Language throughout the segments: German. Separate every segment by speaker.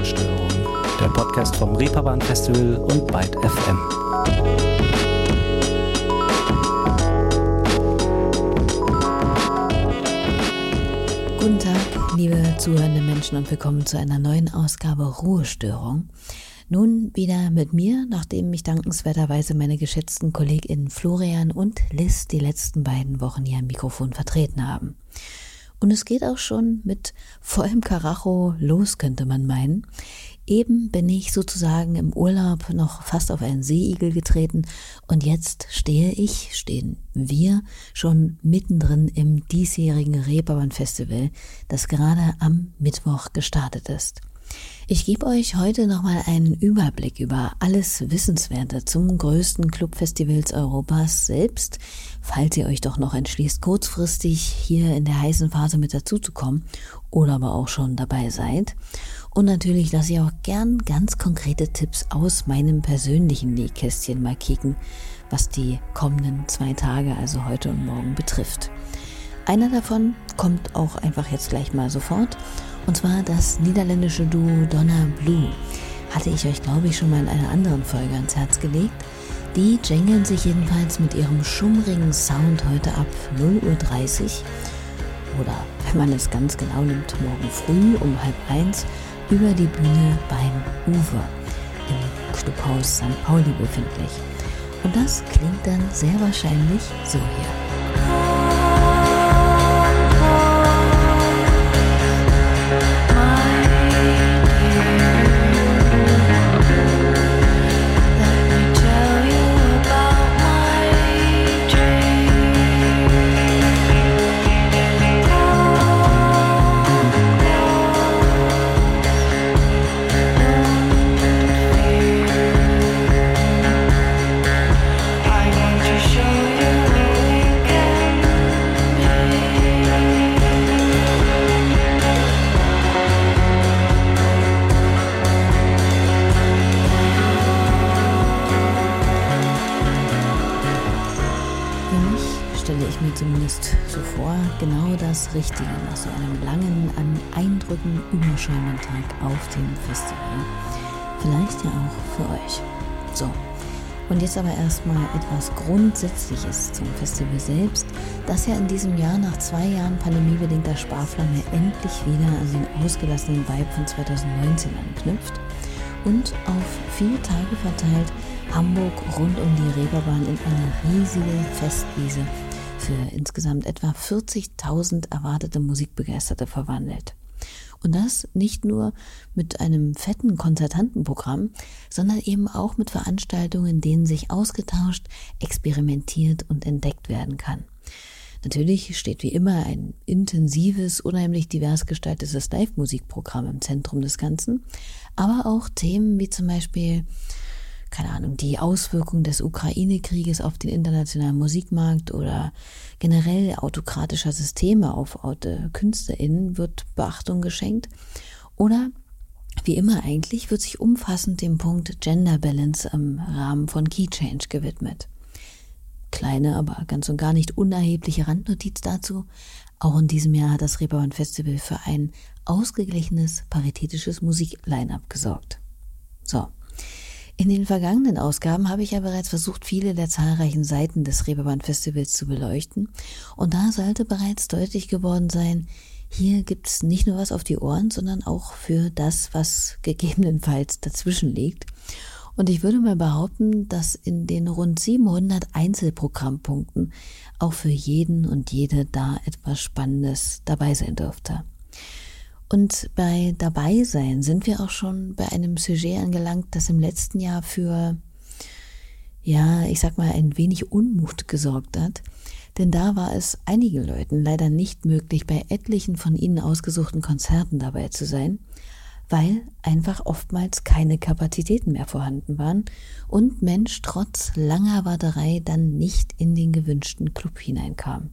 Speaker 1: Ruhestörung, der Podcast vom Reeperbahn Festival und Byte FM.
Speaker 2: Guten Tag, liebe zuhörende Menschen und willkommen zu einer neuen Ausgabe Ruhestörung. Nun wieder mit mir, nachdem mich dankenswerterweise meine geschätzten KollegInnen Florian und Liz die letzten beiden Wochen hier am Mikrofon vertreten haben. Und es geht auch schon mit vollem Karacho los, könnte man meinen. Eben bin ich sozusagen im Urlaub noch fast auf einen Seeigel getreten und jetzt stehe ich, stehen wir schon mittendrin im diesjährigen Reeperbahn Festival, das gerade am Mittwoch gestartet ist. Ich gebe euch heute nochmal einen Überblick über alles Wissenswerte zum größten Clubfestivals Europas selbst, falls ihr euch doch noch entschließt, kurzfristig hier in der heißen Phase mit dazuzukommen oder aber auch schon dabei seid. Und natürlich lasse ich auch gern ganz konkrete Tipps aus meinem persönlichen Nähkästchen mal kicken, was die kommenden zwei Tage, also heute und morgen betrifft. Einer davon kommt auch einfach jetzt gleich mal sofort und zwar das niederländische Duo Donna Blue. Hatte ich euch, glaube ich, schon mal in einer anderen Folge ans Herz gelegt. Die jingeln sich jedenfalls mit ihrem schummrigen Sound heute ab 0.30 Uhr oder, wenn man es ganz genau nimmt, morgen früh um halb eins über die Bühne beim Uwe im Clubhaus St. Pauli befindlich. Und das klingt dann sehr wahrscheinlich so hier. Überschäumenden Tag auf dem Festival. Vielleicht ja auch für euch. So, und jetzt aber erstmal etwas Grundsätzliches zum Festival selbst, das ja in diesem Jahr nach zwei Jahren pandemiebedingter Sparflamme endlich wieder an den ausgelassenen Vibe von 2019 anknüpft und auf vier Tage verteilt Hamburg rund um die Reeperbahn in eine riesige Festwiese für insgesamt etwa 40.000 erwartete Musikbegeisterte verwandelt. Und das nicht nur mit einem fetten Konzertantenprogramm, sondern eben auch mit Veranstaltungen, in denen sich ausgetauscht, experimentiert und entdeckt werden kann. Natürlich steht wie immer ein intensives, unheimlich divers gestaltetes Live-Musikprogramm im Zentrum des Ganzen, aber auch Themen wie zum Beispiel keine Ahnung, die Auswirkungen des Ukraine-Krieges auf den internationalen Musikmarkt oder generell autokratischer Systeme auf KünstlerInnen wird Beachtung geschenkt. Oder wie immer eigentlich wird sich umfassend dem Punkt Gender Balance im Rahmen von Key Change gewidmet. Kleine, aber ganz und gar nicht unerhebliche Randnotiz dazu. Auch in diesem Jahr hat das Reeperbahn Festival für ein ausgeglichenes, paritätisches Musikline-up gesorgt. So. In den vergangenen Ausgaben habe ich ja bereits versucht, viele der zahlreichen Seiten des Reeperbahn Festivals zu beleuchten. Und da sollte bereits deutlich geworden sein, hier gibt es nicht nur was auf die Ohren, sondern auch für das, was gegebenenfalls dazwischen liegt. Und ich würde mal behaupten, dass in den rund 700 Einzelprogrammpunkten auch für jeden und jede da etwas Spannendes dabei sein dürfte. Und bei dabei sein sind wir auch schon bei einem Sujet angelangt, das im letzten Jahr für, ja, ich sag mal, ein wenig Unmut gesorgt hat. Denn da war es einigen Leuten leider nicht möglich, bei etlichen von ihnen ausgesuchten Konzerten dabei zu sein, weil einfach oftmals keine Kapazitäten mehr vorhanden waren und Mensch trotz langer Warterei dann nicht in den gewünschten Club hineinkam.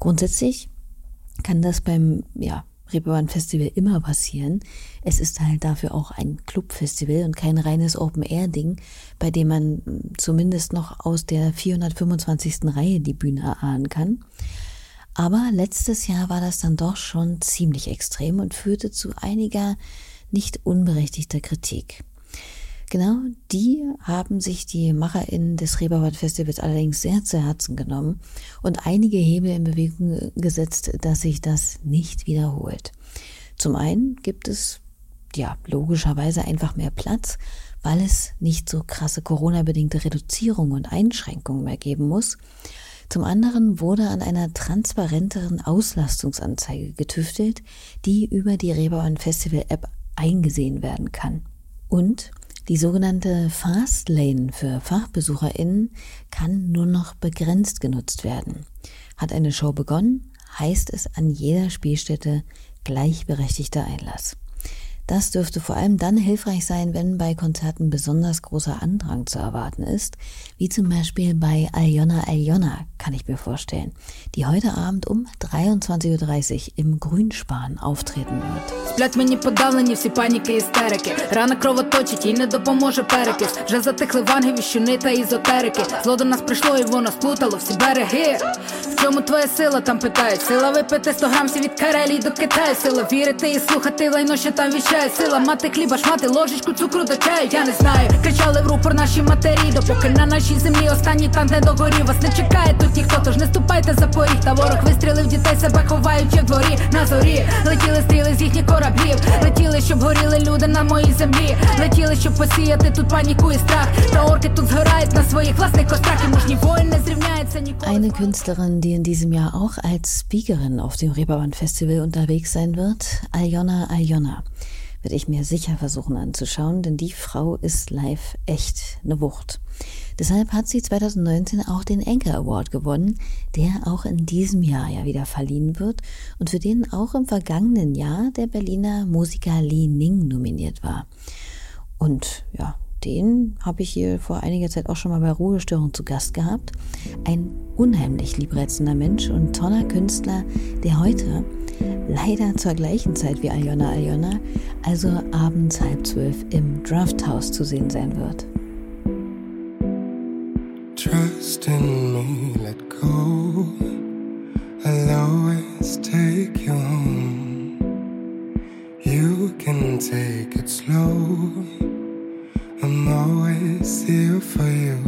Speaker 2: Grundsätzlich kann das beim, ja, Reeperbahn Festival immer passieren. Es ist halt dafür auch ein Clubfestival und kein reines Open-Air-Ding, bei dem man zumindest noch aus der 425. Reihe die Bühne erahnen kann. Aber letztes Jahr war das dann doch schon ziemlich extrem und führte zu einiger nicht unberechtigter Kritik. Genau die haben sich die MacherInnen des Reeperbahn Festivals allerdings sehr zu Herzen genommen und einige Hebel in Bewegung gesetzt, dass sich das nicht wiederholt. Zum einen gibt es ja logischerweise einfach mehr Platz, weil es nicht so krasse Corona-bedingte Reduzierungen und Einschränkungen mehr geben muss. Zum anderen wurde an einer transparenteren Auslastungsanzeige getüftelt, die über die Reeperbahn Festival App eingesehen werden kann. Und die sogenannte Fastlane für FachbesucherInnen kann nur noch begrenzt genutzt werden. Hat eine Show begonnen, heißt es an jeder Spielstätte gleichberechtigter Einlass. Das dürfte vor allem dann hilfreich sein, wenn bei Konzerten besonders großer Andrang zu erwarten ist, wie zum Beispiel bei Aljona Aljona, kann ich mir vorstellen, die heute Abend um 23.30 Uhr im Grünspan auftreten wird. Сплять мені подавлені всі паніки істерики. Рана кровоточить і не допоможе перекис. Вже затихли ванги, віщуни та ізотерики. Зло до нас прийшло і воно сплутало всі береги. Чому твоя сила там питають? Сила випити 100 грамсів від Карелії до Китаю. Сила вірити і слухати лайно, що там віщає сила мати хліба, шмати ложечку цукру до чаю, я не знаю. Кричали в рупор наші матері, допоки на нашій землі останній танк не догорів. Вас не чекає тут ніхто, тож не ступайте за поріг. Та ворог вистрілив дітей, себе ховаючи в дворі на зорі. Летіли стріли з їхніх кораблів, летіли, щоб горіли люди на моїй землі. Летіли, щоб посіяти тут паніку і страх. Та орки тут згорають на своїх власних кострах. І мужній воїн не зрівняється ніколи. Eine Künstlerin, die in diesem Jahr auch als Speakerin auf dem Reeperbahn Festival unterwegs sein wird, Aljona Aljona. werde ich mir sicher versuchen anzuschauen, denn die Frau ist live echt eine Wucht. Deshalb hat sie 2019 auch den Anchor Award gewonnen, der auch in diesem Jahr ja wieder verliehen wird und für den auch im vergangenen Jahr der Berliner Musiker Li Ning nominiert war. Und ja, den habe ich hier vor einiger Zeit auch schon mal bei Ruhestörung zu Gast gehabt. Ein unheimlich liebreizender Mensch und toller Künstler, der heute leider zur gleichen Zeit wie Aljona Aljona, also abends halb zwölf im Drafthouse zu sehen sein wird. Trust in me, let go. I'll always take you home. You can take it slow. I'm always here for you.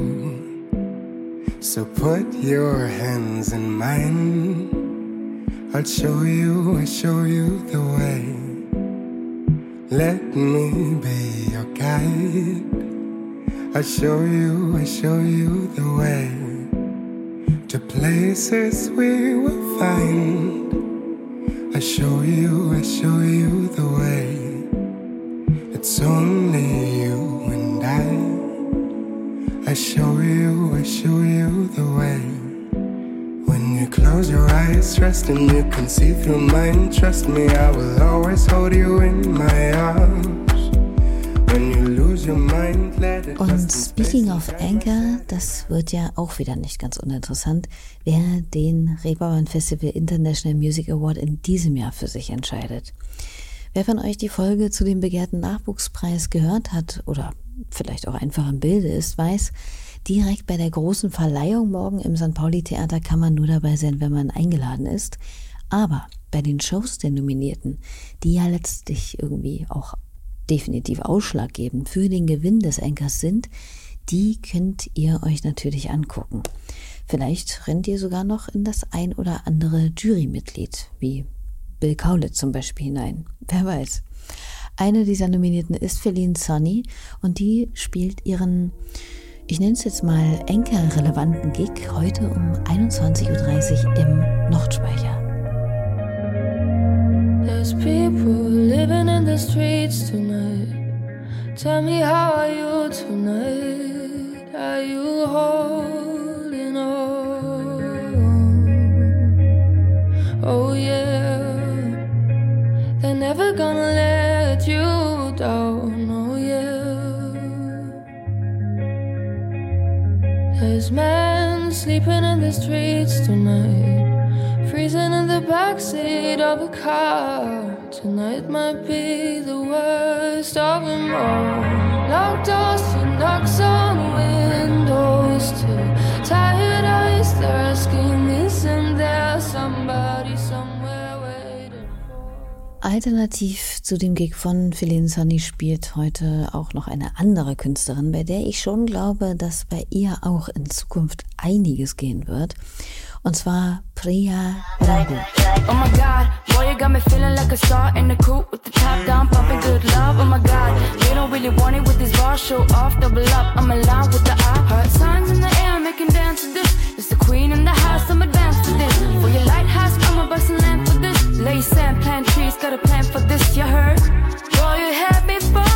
Speaker 2: So put your hands in mine. I'll show you, I'll show you the way. Let me be your guide. I'll show you, I'll show you the way to places we will find. I'll show you, I'll show you the way. It's only you I. Show you, I show you the way. When you close your eyes, trust and you can see through mine. Trust me, I will always hold you in my arms. Und speaking of Anchor, das wird ja auch wieder nicht ganz uninteressant, wer den Reeperbahn Festival International Music Award in diesem Jahr für sich entscheidet. Wer von euch die Folge zu dem begehrten Nachwuchspreis gehört hat oder vielleicht auch einfach im Bilde ist, weiß, Direkt bei der großen Verleihung morgen im St. Pauli Theater kann man nur dabei sein, wenn man eingeladen ist. Aber bei den Shows der Nominierten, die ja letztlich irgendwie auch definitiv ausschlaggebend für den Gewinn des Enkers sind, die könnt ihr euch natürlich angucken. Vielleicht rennt ihr sogar noch in das ein oder andere Jurymitglied, wie Bill Kaulitz zum Beispiel hinein. Wer weiß. Eine dieser Nominierten ist Feline Sonny und die spielt ihren ich nenne es jetzt mal Enker-relevanten Gig heute um 21.30 Uhr im Nordspeicher. There's people living in the streets tonight. Tell me how are you tonight? Are you holding streets tonight, freezing in the backseat of a car. Tonight might be the worst of them all. Locked doors to knocks on Alternativ zu dem Gig von Feline Sonny spielt heute auch noch eine andere Künstlerin, bei der ich schon glaube, dass bei ihr auch in Zukunft einiges gehen wird. Und zwar Priya Raghu. Oh my god, boy, you got me feeling like a star in the coupe with the top down, pumping good love. Oh my god, you don't really want it with these bars, show off, double up. I'm alive with the eye. Heart signs in the air, making dance to this. It's the queen in the house, I'm advanced to this. For your lighthouse, Lay sand, plant trees, got a plan for this, you heard? Boy, you had me from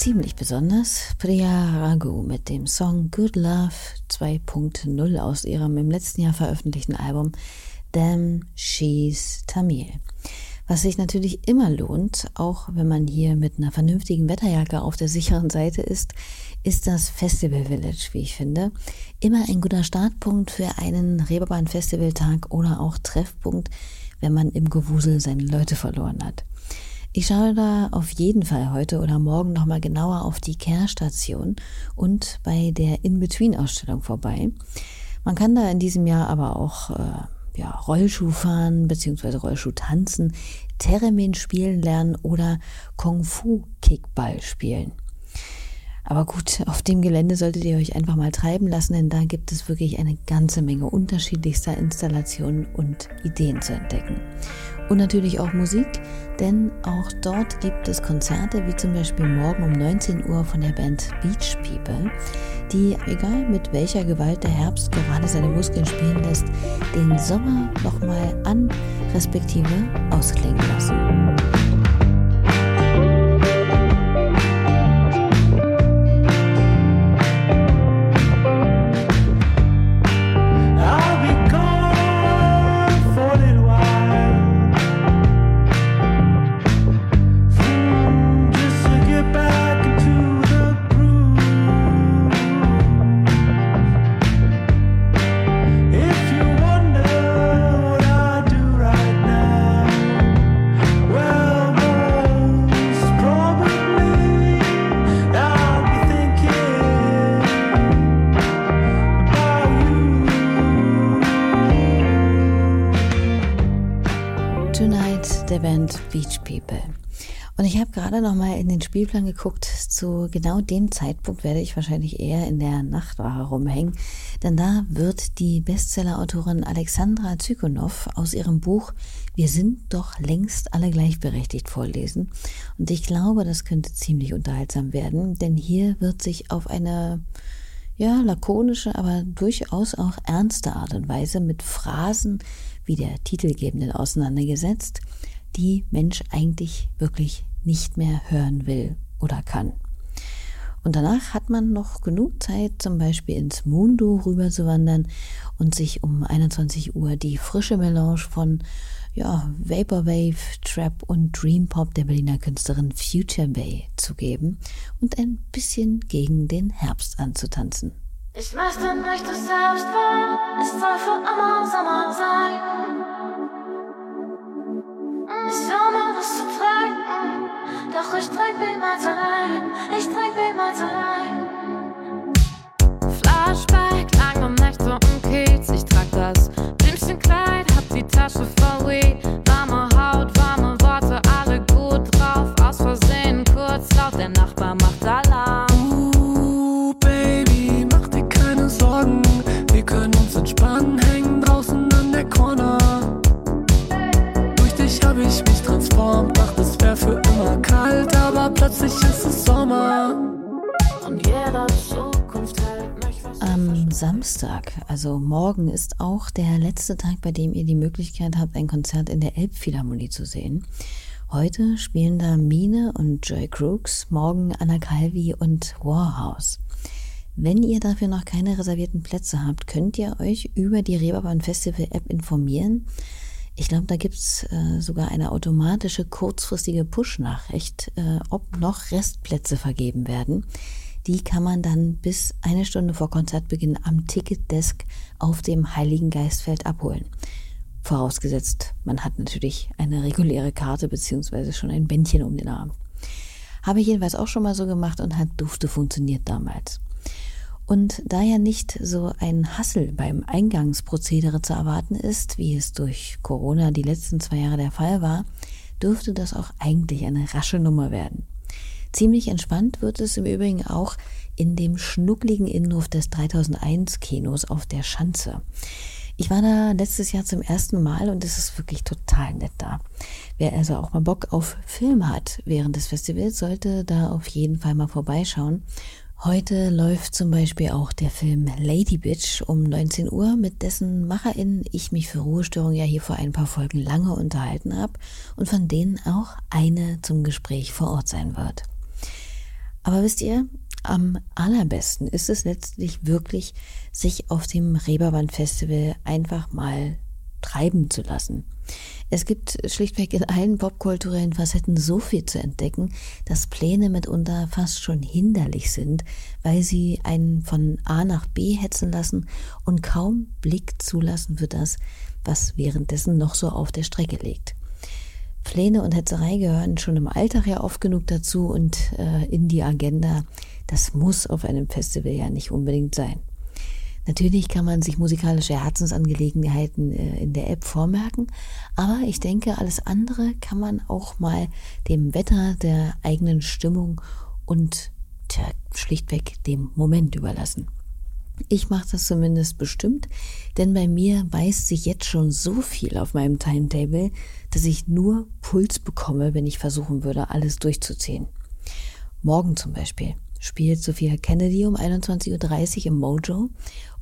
Speaker 2: ziemlich besonders. Priya Raghu mit dem Song Good Love 2.0 aus ihrem im letzten Jahr veröffentlichten Album Damn She's Tamil. Was sich natürlich immer lohnt, auch wenn man hier mit einer vernünftigen Wetterjacke auf der sicheren Seite ist, ist das Festival Village, wie ich finde. Immer ein guter Startpunkt für einen Reeperbahn Festivaltag oder auch Treffpunkt, wenn man im Gewusel seine Leute verloren hat. Ich schaue da auf jeden Fall heute oder morgen nochmal genauer auf die Care-Station und bei der In-Between-Ausstellung vorbei. Man kann da in diesem Jahr aber auch äh, ja, Rollschuh fahren bzw. Rollschuh tanzen, Theremin spielen lernen oder Kung Fu Kickball spielen. Aber gut, auf dem Gelände solltet ihr euch einfach mal treiben lassen, denn da gibt es wirklich eine ganze Menge unterschiedlichster Installationen und Ideen zu entdecken. Und natürlich auch Musik, denn auch dort gibt es Konzerte, wie zum Beispiel morgen um 19 Uhr von der Band Beach People, die, egal mit welcher Gewalt der Herbst gerade seine Muskeln spielen lässt, den Sommer nochmal an, respektive ausklingen lassen. Gerade noch mal in den Spielplan geguckt. Zu genau dem Zeitpunkt werde ich wahrscheinlich eher in der Nachtwache rumhängen, denn da wird die Bestsellerautorin Alexandra Zykonow aus ihrem Buch Wir sind doch längst alle gleichberechtigt vorlesen. Und ich glaube, das könnte ziemlich unterhaltsam werden, denn hier wird sich auf eine ja, lakonische, aber durchaus auch ernste Art und Weise mit Phrasen wie der titelgebenden auseinandergesetzt, die Mensch eigentlich wirklich nicht mehr hören will oder kann. Und danach hat man noch genug Zeit, zum Beispiel ins Mundo rüberzuwandern und sich um 21 Uhr die frische Melange von ja, Vaporwave, Trap und Dream Pop der Berliner Künstlerin Future Bay zu geben und ein bisschen gegen den Herbst anzutanzen.
Speaker 3: Ich möchte nicht du selbst werden, es soll für immer Sommer sein. Ich höre was zu trinken, doch ich trink niemals allein, ich
Speaker 2: letzte Tag, bei dem ihr die Möglichkeit habt, ein Konzert in der Elbphilharmonie zu sehen. Heute spielen da Mine und Joy Crooks, morgen Anna Calvi und Warhouse. Wenn ihr dafür noch keine reservierten Plätze habt, könnt ihr euch über die Reeperbahn Festival App informieren. Ich glaube, da gibt's äh, sogar eine automatische kurzfristige Push-Nachricht, äh, ob noch Restplätze vergeben werden. Die kann man dann bis eine Stunde vor Konzertbeginn am Ticketdesk auf dem Heiligen Geistfeld abholen. Vorausgesetzt, man hat natürlich eine reguläre Karte beziehungsweise schon ein Bändchen um den Arm. Habe ich jedenfalls auch schon mal so gemacht und hat dufte funktioniert damals. Und da ja nicht so ein Hassel beim Eingangsprozedere zu erwarten ist, wie es durch Corona die letzten zwei Jahre der Fall war, dürfte das auch eigentlich eine rasche Nummer werden. Ziemlich entspannt wird es im Übrigen auch in dem schnuckligen Innenhof des 3001 Kinos auf der Schanze. Ich war da letztes Jahr zum ersten Mal und es ist wirklich total nett da. Wer also auch mal Bock auf Film hat während des Festivals, sollte da auf jeden Fall mal vorbeischauen. Heute läuft zum Beispiel auch der Film Lady Bitch um 19 Uhr, mit dessen MacherInnen ich mich für Ruhestörung ja hier vor ein paar Folgen lange unterhalten habe und von denen auch eine zum Gespräch vor Ort sein wird. Aber wisst ihr, am allerbesten ist es letztlich wirklich, sich auf dem Reeperbahn Festival einfach mal treiben zu lassen. Es gibt schlichtweg in allen popkulturellen Facetten so viel zu entdecken, dass Pläne mitunter fast schon hinderlich sind, weil sie einen von A nach B hetzen lassen und kaum Blick zulassen für das, was währenddessen noch so auf der Strecke liegt. Pläne und Hetzerei gehören schon im Alltag ja oft genug dazu und äh, in die Agenda. Das muss auf einem Festival ja nicht unbedingt sein. Natürlich kann man sich musikalische Herzensangelegenheiten äh, in der App vormerken, aber ich denke, alles andere kann man auch mal dem Wetter, der eigenen Stimmung und tja, schlichtweg dem Moment überlassen. Ich mache das zumindest bestimmt, denn bei mir beißt sich jetzt schon so viel auf meinem Timetable, dass ich nur Puls bekomme, wenn ich versuchen würde, alles durchzuziehen. Morgen zum Beispiel spielt Sophia Kennedy um 21.30 Uhr im Mojo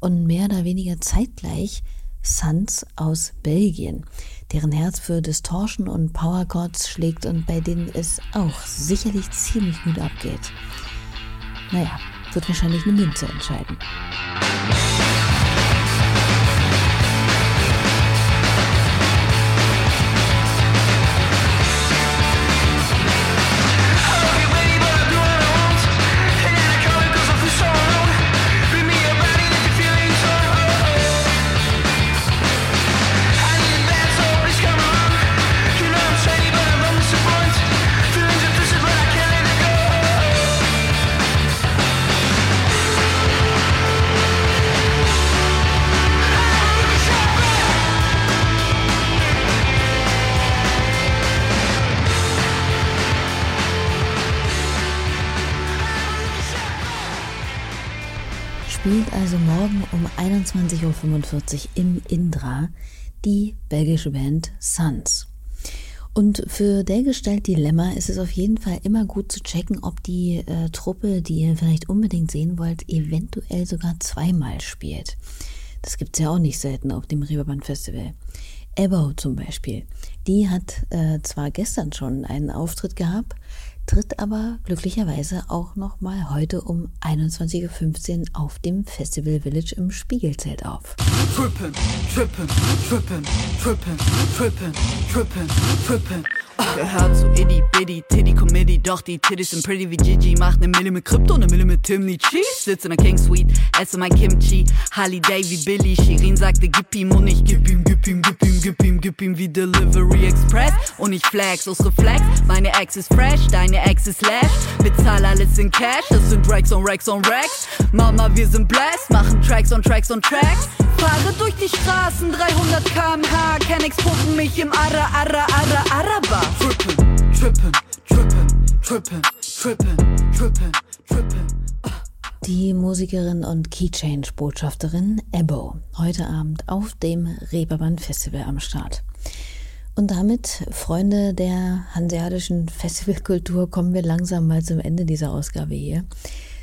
Speaker 2: und mehr oder weniger zeitgleich Suns aus Belgien, deren Herz für Distortion und Power Chords schlägt und bei denen es auch sicherlich ziemlich gut abgeht. Naja, wird wahrscheinlich eine Münze entscheiden. Spielt also morgen um 21.45 Uhr im Indra die belgische Band Suns. Und für dergestalt Dilemma ist es auf jeden Fall immer gut zu checken, ob die äh, Truppe, die ihr vielleicht unbedingt sehen wollt, eventuell sogar zweimal spielt. Das gibt's ja auch nicht selten auf dem Reeperbahn Festival. Ebbo zum Beispiel, die hat äh, zwar gestern schon einen Auftritt gehabt, tritt aber glücklicherweise auch noch mal heute um 21.15 Uhr auf dem Festival Village im Spiegelzelt auf. Trippin', trippin', trippin', trippin', trippin', trippin', trippin'.
Speaker 4: Gehört zu Itty Bitty Titty Committee, doch die Titties sind pretty wie Gigi. Macht ne Mille mit Krypto, ne Mille mit Timmy Cheese. Sitz in der King Suite, esse mein Kimchi. Holiday wie Billy, Shirin sagte gib ihm und ich gib ihm, gib ihm, gib ihm, gib ihm, gib ihm wie Delivery Express. Und ich flex aus Reflex, meine Ex ist fresh, deine Ex ist lash. Bezahl alles in Cash, das sind Racks on Racks on Racks. Mama, wir sind blessed, machen Tracks on Tracks on Tracks. Fahre durch die Straßen, 300 km/h, Kennex puppen mich im Ara Ara Ara Araba. Trippin', trippin', trippin', trippin', trippin', trippin', trippin'.
Speaker 2: Die Musikerin und Keychange-Botschafterin Ebbo, heute Abend auf dem Reeperbahn Festival am Start. Und damit, Freunde der hanseatischen Festivalkultur, kommen wir langsam mal zum Ende dieser Ausgabe hier.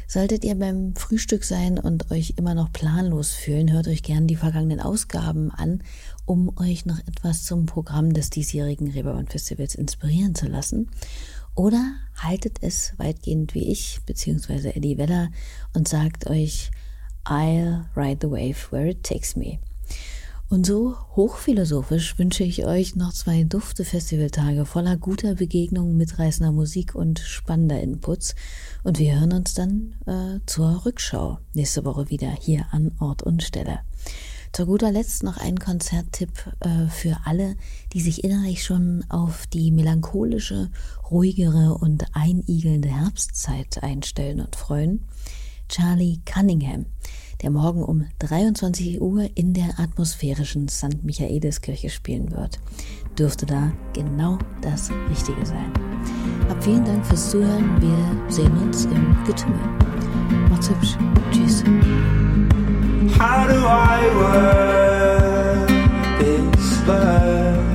Speaker 2: Solltet ihr beim Frühstück sein und euch immer noch planlos fühlen, hört euch gern die vergangenen Ausgaben an, um euch noch etwas zum Programm des diesjährigen Reeperbahn Festivals inspirieren zu lassen. Oder haltet es weitgehend wie ich, beziehungsweise Eddie Weller, und sagt euch, I'll ride the wave where it takes me. Und so hochphilosophisch wünsche ich euch noch zwei dufte Festivaltage voller guter Begegnungen, mitreißender Musik und spannender Inputs. Und wir hören uns dann äh, zur Rückschau nächste Woche wieder hier an Ort und Stelle. Zu guter Letzt noch ein Konzerttipp äh, für alle, die sich innerlich schon auf die melancholische, ruhigere und einigelnde Herbstzeit einstellen und freuen. Charlie Cunningham der morgen um 23 Uhr in der atmosphärischen St. Michaeliskirche spielen wird, dürfte da genau das Richtige sein. Hab vielen Dank fürs Zuhören. Wir sehen uns im Getümmel. Macht's hübsch. Tschüss. How do I work this bird?